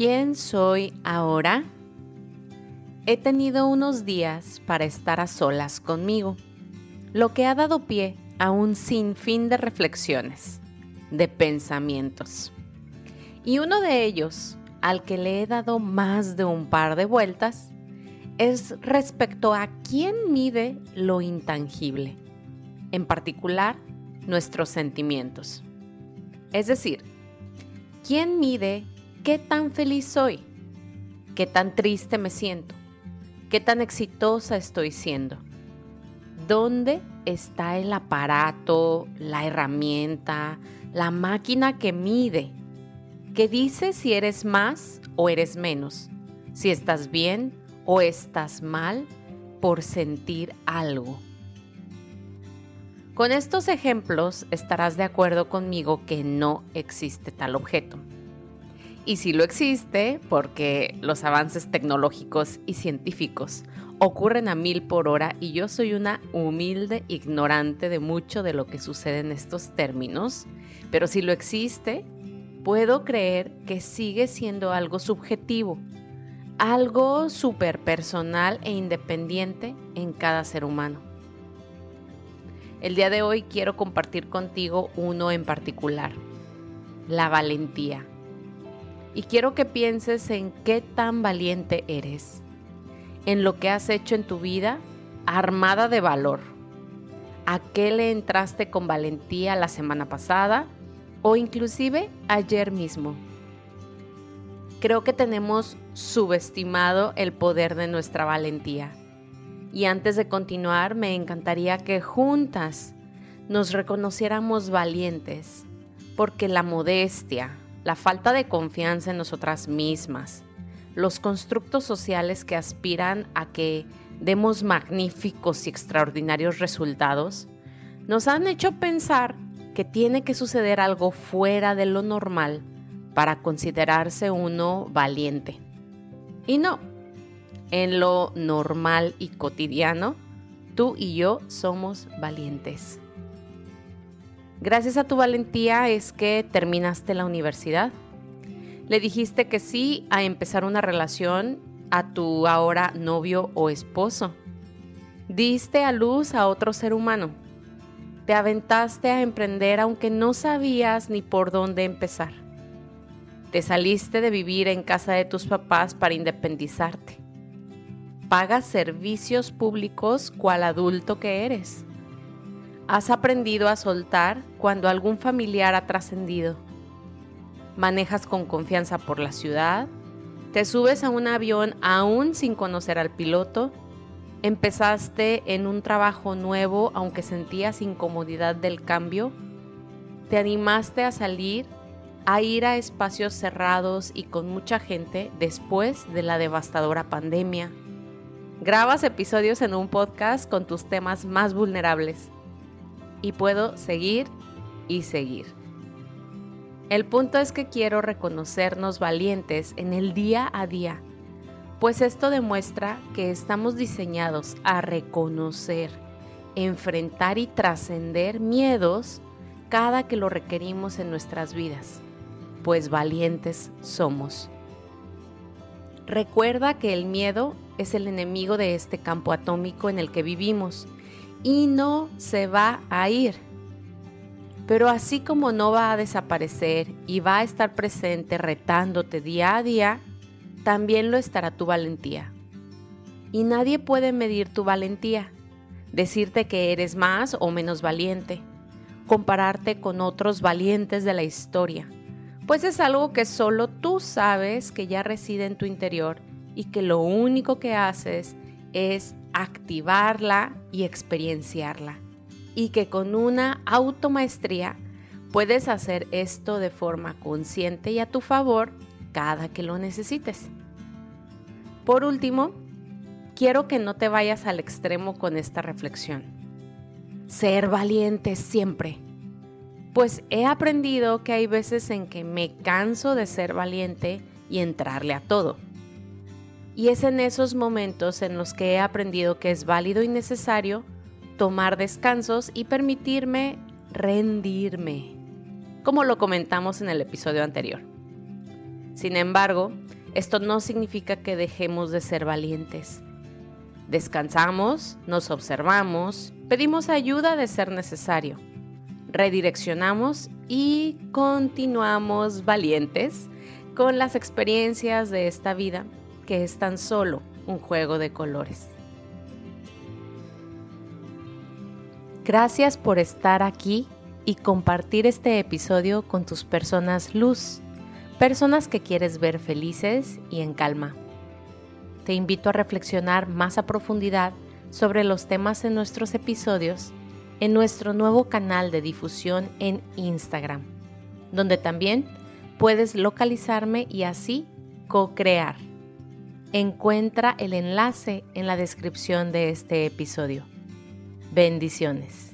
¿Quién soy ahora? He tenido unos días para estar a solas conmigo, lo que ha dado pie a un sinfín de reflexiones, de pensamientos. Y uno de ellos, al que le he dado más de un par de vueltas, es respecto a quién mide lo intangible, en particular nuestros sentimientos. Es decir, ¿quién mide ¿Qué tan feliz soy? ¿Qué tan triste me siento? ¿Qué tan exitosa estoy siendo? ¿Dónde está el aparato, la herramienta, la máquina que mide? Que dice si eres más o eres menos, si estás bien o estás mal por sentir algo. Con estos ejemplos estarás de acuerdo conmigo que no existe tal objeto. Y si lo existe, porque los avances tecnológicos y científicos ocurren a mil por hora y yo soy una humilde ignorante de mucho de lo que sucede en estos términos, pero si lo existe, puedo creer que sigue siendo algo subjetivo, algo súper personal e independiente en cada ser humano. El día de hoy quiero compartir contigo uno en particular, la valentía y quiero que pienses en qué tan valiente eres, en lo que has hecho en tu vida armada de valor. ¿A qué le entraste con valentía la semana pasada o inclusive ayer mismo? Creo que tenemos subestimado el poder de nuestra valentía. Y antes de continuar, me encantaría que juntas nos reconociéramos valientes, porque la modestia, la falta de confianza en nosotras mismas, los constructos sociales que aspiran a que demos magníficos y extraordinarios resultados, nos han hecho pensar que tiene que suceder algo fuera de lo normal para considerarse uno valiente. Y no, en lo normal y cotidiano, tú y yo somos valientes. Gracias a tu valentía es que terminaste la universidad. Le dijiste que sí a empezar una relación a tu ahora novio o esposo. Diste a luz a otro ser humano. Te aventaste a emprender aunque no sabías ni por dónde empezar. Te saliste de vivir en casa de tus papás para independizarte. Pagas servicios públicos cual adulto que eres Has aprendido a soltar cuando algún familiar ha trascendido. Manejas con confianza por la ciudad. Te subes a un avión aún sin conocer al piloto. Empezaste en un trabajo nuevo aunque sentías incomodidad del cambio. Te animaste a salir, a ir a espacios cerrados y con mucha gente después de la devastadora pandemia. Grabas episodios en un podcast con tus temas más vulnerables y puedo seguir y seguir. El punto es que quiero reconocernos valientes en el día a día, pues esto demuestra que estamos diseñados a reconocer, enfrentar y trascender miedos cada que lo requerimos en nuestras vidas, pues valientes somos. Recuerda que el miedo es el enemigo de este campo atómico en el que vivimos y no se va a ir. Pero así como no va a desaparecer y va a estar presente retándote día a día, también lo estará tu valentía. Y nadie puede medir tu valentía, decirte que eres más o menos valiente, compararte con otros valientes de la historia, pues es algo que solo tú sabes que ya reside en tu interior y que lo único que haces es activarla y experienciarla. Y que con una automaestría puedes hacer esto de forma consciente y a tu favor cada que lo necesites. Por último, quiero que no te vayas al extremo con esta reflexión. Ser valiente siempre. Pues he aprendido que hay veces en que me canso de ser valiente y entrarle a todo y es en esos momentos en los que he aprendido que es válido y necesario tomar descansos y permitirme rendirme, como lo comentamos en el episodio anterior. Sin embargo, Esto no significa que dejemos de ser valientes. Descansamos, nos observamos, pedimos ayuda de ser necesario, redireccionamos y continuamos valientes con las experiencias de esta vida que es tan solo un juego de colores. Gracias por estar aquí y compartir este episodio con tus personas luz, personas que quieres ver felices y en calma. Te invito a reflexionar más a profundidad sobre los temas en nuestros episodios en nuestro nuevo canal de difusión en Instagram, donde también puedes localizarme y así co-crear. Encuentra el enlace en la descripción de este episodio. Bendiciones.